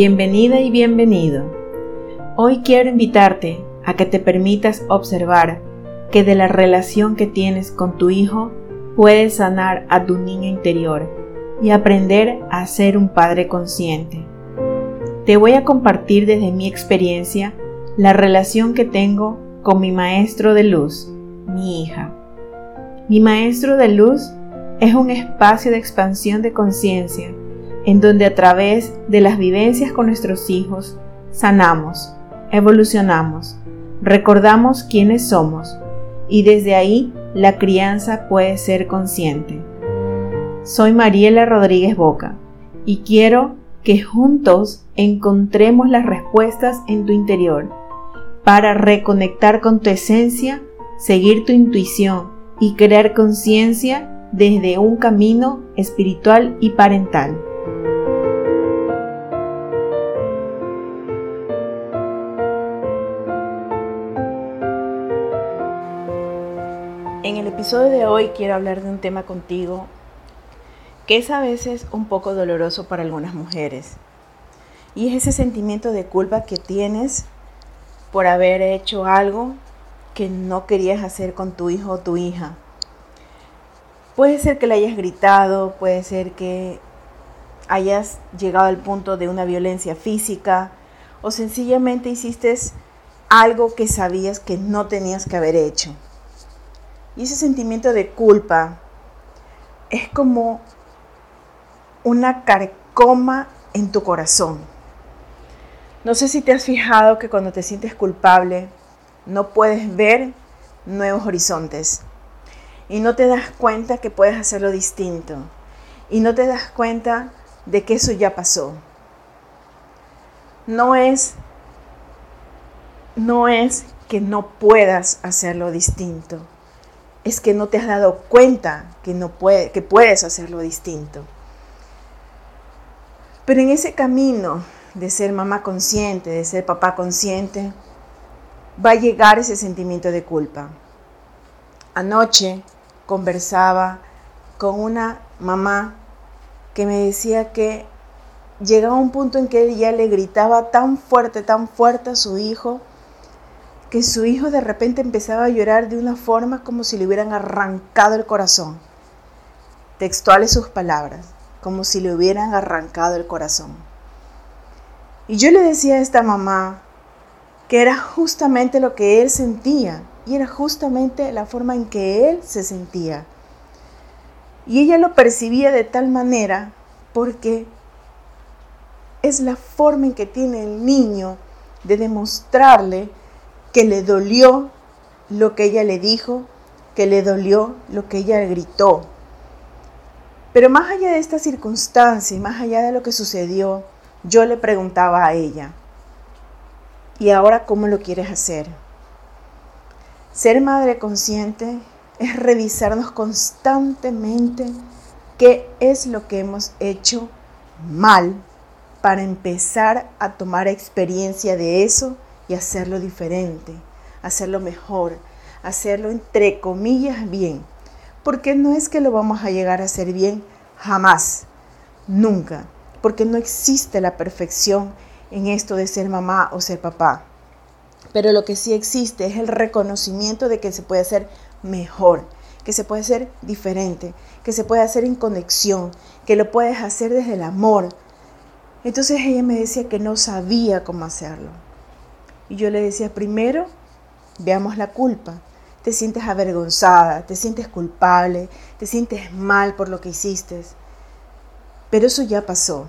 Bienvenida y bienvenido. Hoy quiero invitarte a que te permitas observar que de la relación que tienes con tu hijo puedes sanar a tu niño interior y aprender a ser un padre consciente. Te voy a compartir desde mi experiencia la relación que tengo con mi maestro de luz, mi hija. Mi maestro de luz es un espacio de expansión de conciencia en donde a través de las vivencias con nuestros hijos sanamos, evolucionamos, recordamos quiénes somos y desde ahí la crianza puede ser consciente. Soy Mariela Rodríguez Boca y quiero que juntos encontremos las respuestas en tu interior para reconectar con tu esencia, seguir tu intuición y crear conciencia desde un camino espiritual y parental. Episodio de hoy quiero hablar de un tema contigo que es a veces un poco doloroso para algunas mujeres. Y es ese sentimiento de culpa que tienes por haber hecho algo que no querías hacer con tu hijo o tu hija. Puede ser que le hayas gritado, puede ser que hayas llegado al punto de una violencia física o sencillamente hiciste algo que sabías que no tenías que haber hecho. Y ese sentimiento de culpa es como una carcoma en tu corazón. No sé si te has fijado que cuando te sientes culpable no puedes ver nuevos horizontes y no te das cuenta que puedes hacerlo distinto y no te das cuenta de que eso ya pasó. No es no es que no puedas hacerlo distinto es que no te has dado cuenta que, no puede, que puedes hacerlo distinto. Pero en ese camino de ser mamá consciente, de ser papá consciente, va a llegar ese sentimiento de culpa. Anoche conversaba con una mamá que me decía que llegaba un punto en que ella le gritaba tan fuerte, tan fuerte a su hijo, que su hijo de repente empezaba a llorar de una forma como si le hubieran arrancado el corazón. Textuales sus palabras, como si le hubieran arrancado el corazón. Y yo le decía a esta mamá que era justamente lo que él sentía y era justamente la forma en que él se sentía. Y ella lo percibía de tal manera porque es la forma en que tiene el niño de demostrarle que le dolió lo que ella le dijo, que le dolió lo que ella gritó. Pero más allá de esta circunstancia y más allá de lo que sucedió, yo le preguntaba a ella, ¿y ahora cómo lo quieres hacer? Ser madre consciente es revisarnos constantemente qué es lo que hemos hecho mal para empezar a tomar experiencia de eso y hacerlo diferente, hacerlo mejor, hacerlo entre comillas bien. Porque no es que lo vamos a llegar a hacer bien jamás, nunca, porque no existe la perfección en esto de ser mamá o ser papá. Pero lo que sí existe es el reconocimiento de que se puede hacer mejor, que se puede hacer diferente, que se puede hacer en conexión, que lo puedes hacer desde el amor. Entonces ella me decía que no sabía cómo hacerlo. Y yo le decía, primero, veamos la culpa. Te sientes avergonzada, te sientes culpable, te sientes mal por lo que hiciste. Pero eso ya pasó.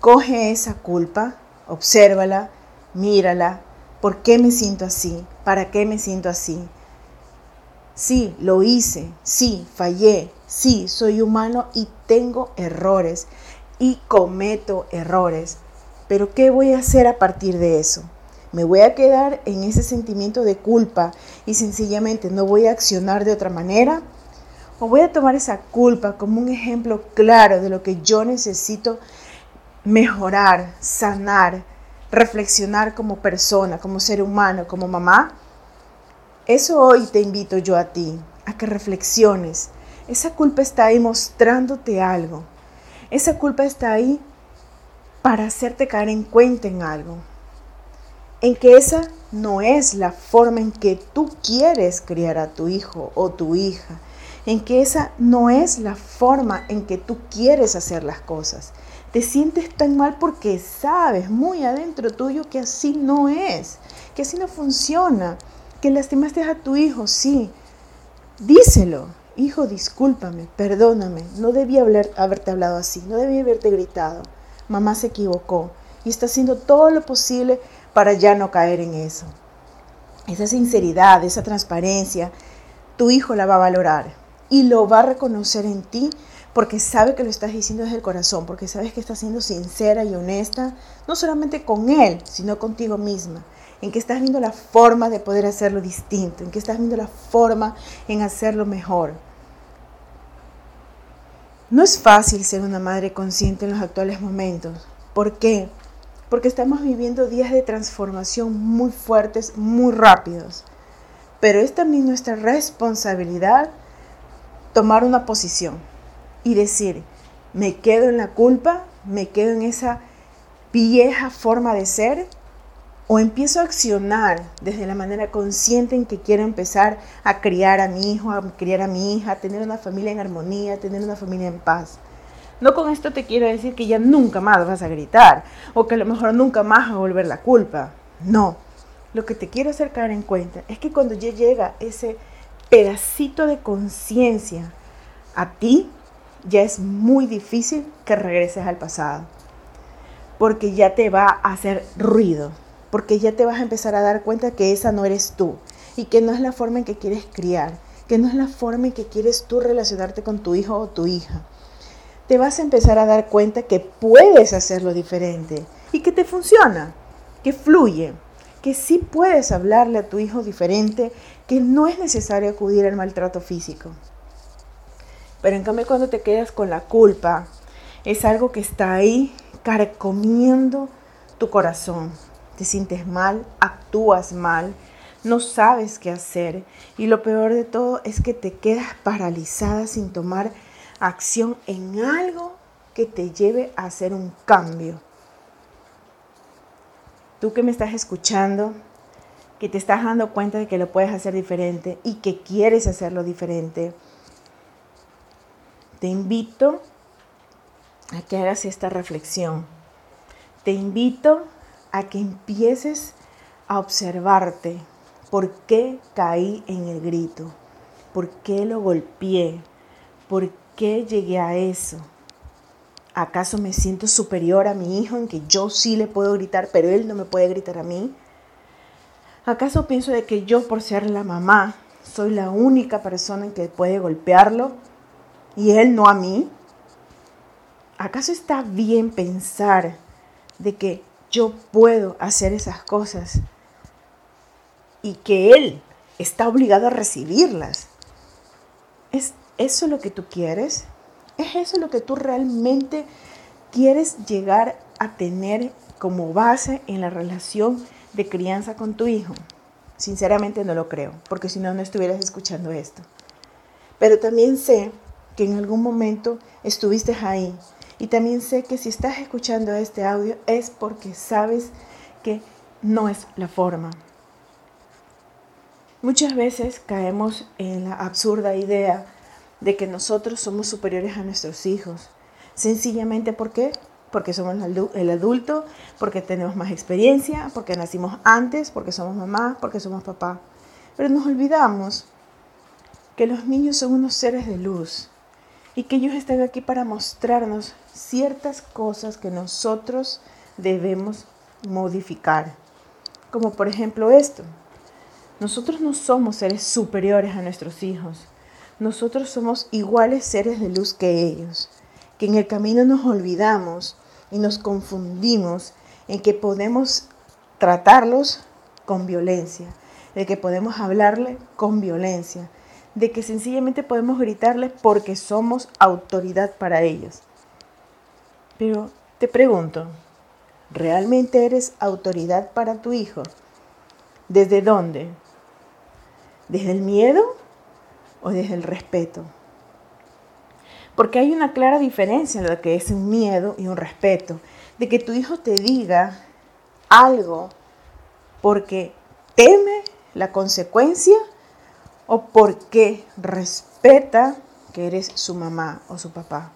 Coge esa culpa, obsérvala, mírala. ¿Por qué me siento así? ¿Para qué me siento así? Sí, lo hice, sí, fallé, sí, soy humano y tengo errores y cometo errores. Pero ¿qué voy a hacer a partir de eso? Me voy a quedar en ese sentimiento de culpa y sencillamente no voy a accionar de otra manera? ¿O voy a tomar esa culpa como un ejemplo claro de lo que yo necesito mejorar, sanar, reflexionar como persona, como ser humano, como mamá? Eso hoy te invito yo a ti, a que reflexiones. Esa culpa está ahí mostrándote algo. Esa culpa está ahí para hacerte caer en cuenta en algo, en que esa no es la forma en que tú quieres criar a tu hijo o tu hija, en que esa no es la forma en que tú quieres hacer las cosas. Te sientes tan mal porque sabes muy adentro tuyo que así no es, que así no funciona, que lastimaste a tu hijo, sí. Díselo, hijo, discúlpame, perdóname, no debía haberte hablado así, no debía haberte gritado. Mamá se equivocó y está haciendo todo lo posible para ya no caer en eso. Esa sinceridad, esa transparencia, tu hijo la va a valorar y lo va a reconocer en ti porque sabe que lo estás diciendo desde el corazón, porque sabes que estás siendo sincera y honesta, no solamente con él, sino contigo misma, en que estás viendo la forma de poder hacerlo distinto, en que estás viendo la forma en hacerlo mejor. No es fácil ser una madre consciente en los actuales momentos. ¿Por qué? Porque estamos viviendo días de transformación muy fuertes, muy rápidos. Pero es también nuestra responsabilidad tomar una posición y decir, me quedo en la culpa, me quedo en esa vieja forma de ser o empiezo a accionar desde la manera consciente en que quiero empezar a criar a mi hijo, a criar a mi hija, a tener una familia en armonía, a tener una familia en paz. No con esto te quiero decir que ya nunca más vas a gritar o que a lo mejor nunca más va a volver la culpa. No. Lo que te quiero hacer caer en cuenta es que cuando ya llega ese pedacito de conciencia a ti, ya es muy difícil que regreses al pasado. Porque ya te va a hacer ruido. Porque ya te vas a empezar a dar cuenta que esa no eres tú. Y que no es la forma en que quieres criar. Que no es la forma en que quieres tú relacionarte con tu hijo o tu hija te vas a empezar a dar cuenta que puedes hacerlo diferente y que te funciona, que fluye, que sí puedes hablarle a tu hijo diferente, que no es necesario acudir al maltrato físico. Pero en cambio cuando te quedas con la culpa, es algo que está ahí carcomiendo tu corazón. Te sientes mal, actúas mal, no sabes qué hacer y lo peor de todo es que te quedas paralizada sin tomar acción en algo que te lleve a hacer un cambio. Tú que me estás escuchando, que te estás dando cuenta de que lo puedes hacer diferente y que quieres hacerlo diferente, te invito a que hagas esta reflexión. Te invito a que empieces a observarte por qué caí en el grito, por qué lo golpeé, por qué llegué a eso? ¿Acaso me siento superior a mi hijo en que yo sí le puedo gritar, pero él no me puede gritar a mí? ¿Acaso pienso de que yo por ser la mamá soy la única persona en que puede golpearlo y él no a mí? ¿Acaso está bien pensar de que yo puedo hacer esas cosas y que él está obligado a recibirlas? Es eso lo que tú quieres? ¿Es eso lo que tú realmente quieres llegar a tener como base en la relación de crianza con tu hijo? Sinceramente no lo creo, porque si no, no estuvieras escuchando esto. Pero también sé que en algún momento estuviste ahí. Y también sé que si estás escuchando este audio es porque sabes que no es la forma. Muchas veces caemos en la absurda idea de que nosotros somos superiores a nuestros hijos. Sencillamente, ¿por qué? Porque somos el adulto, porque tenemos más experiencia, porque nacimos antes, porque somos mamá, porque somos papá. Pero nos olvidamos que los niños son unos seres de luz y que ellos están aquí para mostrarnos ciertas cosas que nosotros debemos modificar. Como por ejemplo esto. Nosotros no somos seres superiores a nuestros hijos nosotros somos iguales seres de luz que ellos, que en el camino nos olvidamos y nos confundimos en que podemos tratarlos con violencia, de que podemos hablarle con violencia, de que sencillamente podemos gritarle porque somos autoridad para ellos. Pero te pregunto, ¿realmente eres autoridad para tu hijo? ¿Desde dónde? ¿Desde el miedo o desde el respeto. Porque hay una clara diferencia en lo que es un miedo y un respeto. de que tu hijo te diga algo porque teme la consecuencia o porque respeta que eres su mamá o su papá,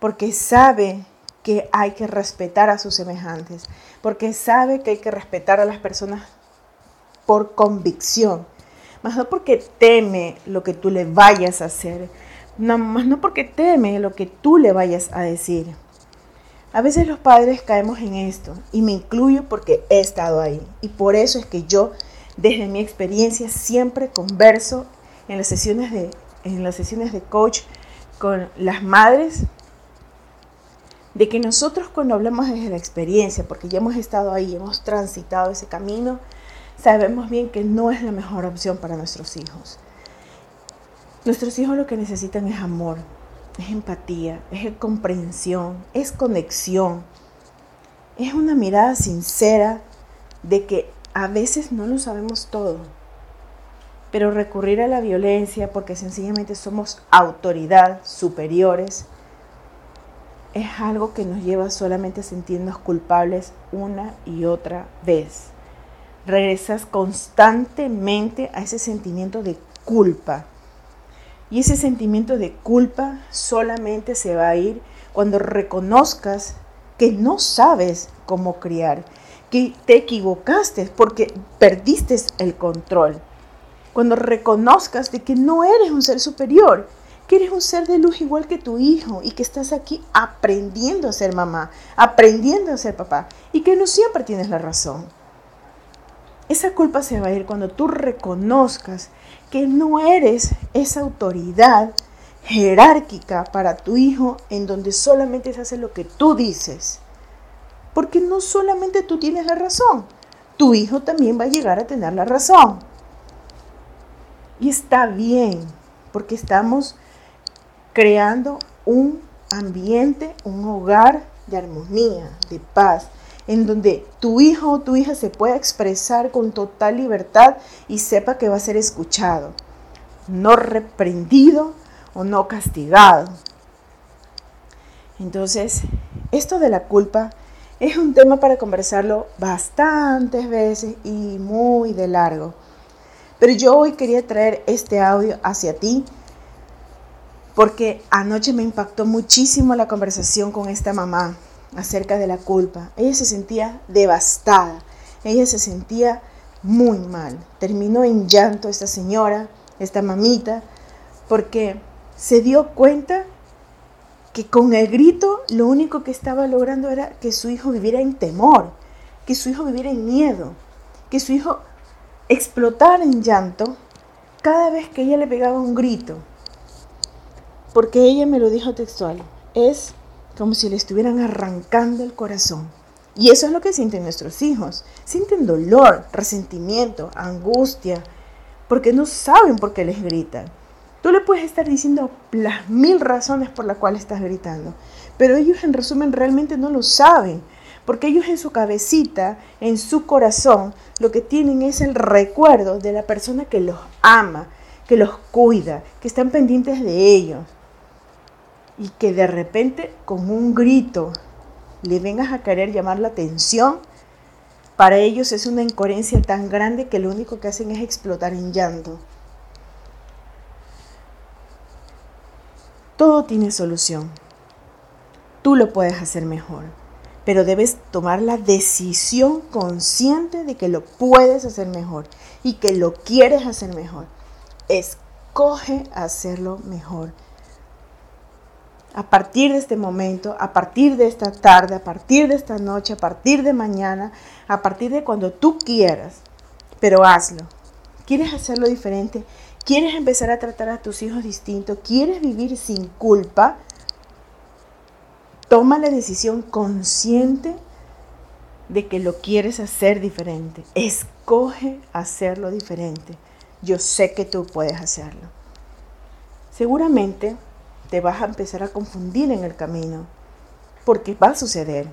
porque sabe que hay que respetar a sus semejantes, porque sabe que hay que respetar a las personas por convicción, más no porque teme lo que tú le vayas a hacer, más no porque teme lo que tú le vayas a decir. A veces los padres caemos en esto y me incluyo porque he estado ahí y por eso es que yo desde mi experiencia siempre converso en las sesiones de en las sesiones de coach con las madres de que nosotros cuando hablamos desde la experiencia, porque ya hemos estado ahí, hemos transitado ese camino, sabemos bien que no es la mejor opción para nuestros hijos. Nuestros hijos lo que necesitan es amor, es empatía, es comprensión, es conexión, es una mirada sincera de que a veces no lo sabemos todo, pero recurrir a la violencia porque sencillamente somos autoridad superiores es algo que nos lleva solamente a sentirnos culpables una y otra vez. Regresas constantemente a ese sentimiento de culpa. Y ese sentimiento de culpa solamente se va a ir cuando reconozcas que no sabes cómo criar, que te equivocaste porque perdiste el control. Cuando reconozcas de que no eres un ser superior, que eres un ser de luz igual que tu hijo y que estás aquí aprendiendo a ser mamá, aprendiendo a ser papá y que no siempre tienes la razón. Esa culpa se va a ir cuando tú reconozcas que no eres esa autoridad jerárquica para tu hijo en donde solamente se hace lo que tú dices. Porque no solamente tú tienes la razón, tu hijo también va a llegar a tener la razón. Y está bien, porque estamos creando un ambiente, un hogar de armonía, de paz, en donde tu hijo o tu hija se pueda expresar con total libertad y sepa que va a ser escuchado, no reprendido o no castigado. Entonces, esto de la culpa es un tema para conversarlo bastantes veces y muy de largo. Pero yo hoy quería traer este audio hacia ti porque anoche me impactó muchísimo la conversación con esta mamá acerca de la culpa. Ella se sentía devastada, ella se sentía muy mal. Terminó en llanto esta señora, esta mamita, porque se dio cuenta que con el grito lo único que estaba logrando era que su hijo viviera en temor, que su hijo viviera en miedo, que su hijo explotara en llanto cada vez que ella le pegaba un grito porque ella me lo dijo textual, es como si le estuvieran arrancando el corazón. Y eso es lo que sienten nuestros hijos. Sienten dolor, resentimiento, angustia, porque no saben por qué les gritan. Tú le puedes estar diciendo las mil razones por las cuales estás gritando, pero ellos en resumen realmente no lo saben, porque ellos en su cabecita, en su corazón, lo que tienen es el recuerdo de la persona que los ama, que los cuida, que están pendientes de ellos y que de repente con un grito le vengas a querer llamar la atención, para ellos es una incoherencia tan grande que lo único que hacen es explotar en llanto. Todo tiene solución. Tú lo puedes hacer mejor, pero debes tomar la decisión consciente de que lo puedes hacer mejor y que lo quieres hacer mejor. Escoge hacerlo mejor a partir de este momento, a partir de esta tarde, a partir de esta noche, a partir de mañana, a partir de cuando tú quieras, pero hazlo. ¿Quieres hacerlo diferente? ¿Quieres empezar a tratar a tus hijos distinto? ¿Quieres vivir sin culpa? Toma la decisión consciente de que lo quieres hacer diferente. Escoge hacerlo diferente. Yo sé que tú puedes hacerlo. Seguramente te vas a empezar a confundir en el camino, porque va a suceder.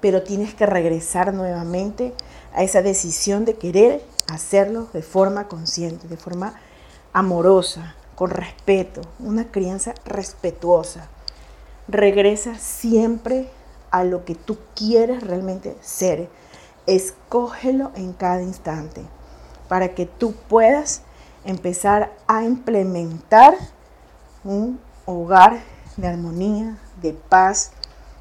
Pero tienes que regresar nuevamente a esa decisión de querer hacerlo de forma consciente, de forma amorosa, con respeto, una crianza respetuosa. Regresa siempre a lo que tú quieres realmente ser. Escógelo en cada instante para que tú puedas empezar a implementar un hogar de armonía, de paz,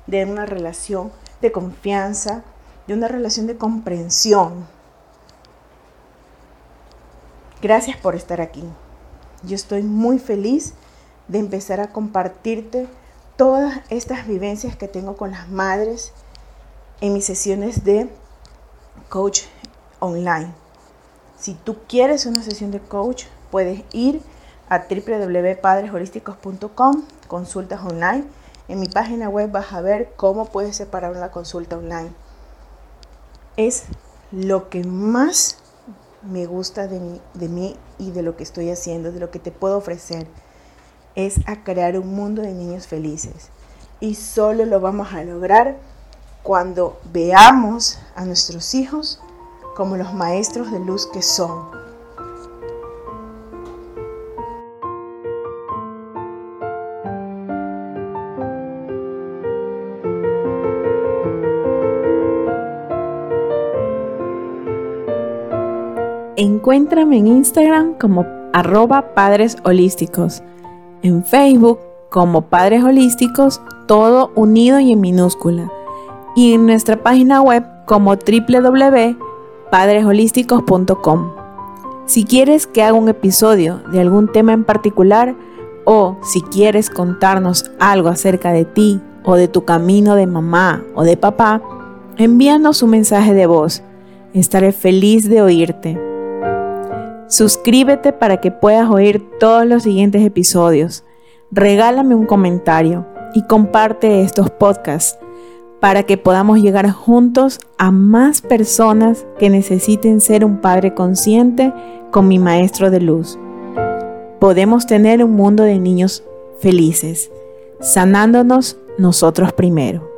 de una relación de confianza, de una relación de comprensión. Gracias por estar aquí. Yo estoy muy feliz de empezar a compartirte todas estas vivencias que tengo con las madres en mis sesiones de coach online. Si tú quieres una sesión de coach, puedes ir a www.padresholísticos.com, consultas online. En mi página web vas a ver cómo puedes separar una consulta online. Es lo que más me gusta de mí, de mí y de lo que estoy haciendo, de lo que te puedo ofrecer. Es a crear un mundo de niños felices. Y solo lo vamos a lograr cuando veamos a nuestros hijos como los maestros de luz que son. Encuéntrame en Instagram como arroba padres holísticos, en Facebook como padres holísticos, todo unido y en minúscula, y en nuestra página web como www padresholísticos.com. Si quieres que haga un episodio de algún tema en particular o si quieres contarnos algo acerca de ti o de tu camino de mamá o de papá, envíanos un mensaje de voz. Estaré feliz de oírte. Suscríbete para que puedas oír todos los siguientes episodios. Regálame un comentario y comparte estos podcasts para que podamos llegar juntos a más personas que necesiten ser un padre consciente con mi maestro de luz. Podemos tener un mundo de niños felices, sanándonos nosotros primero.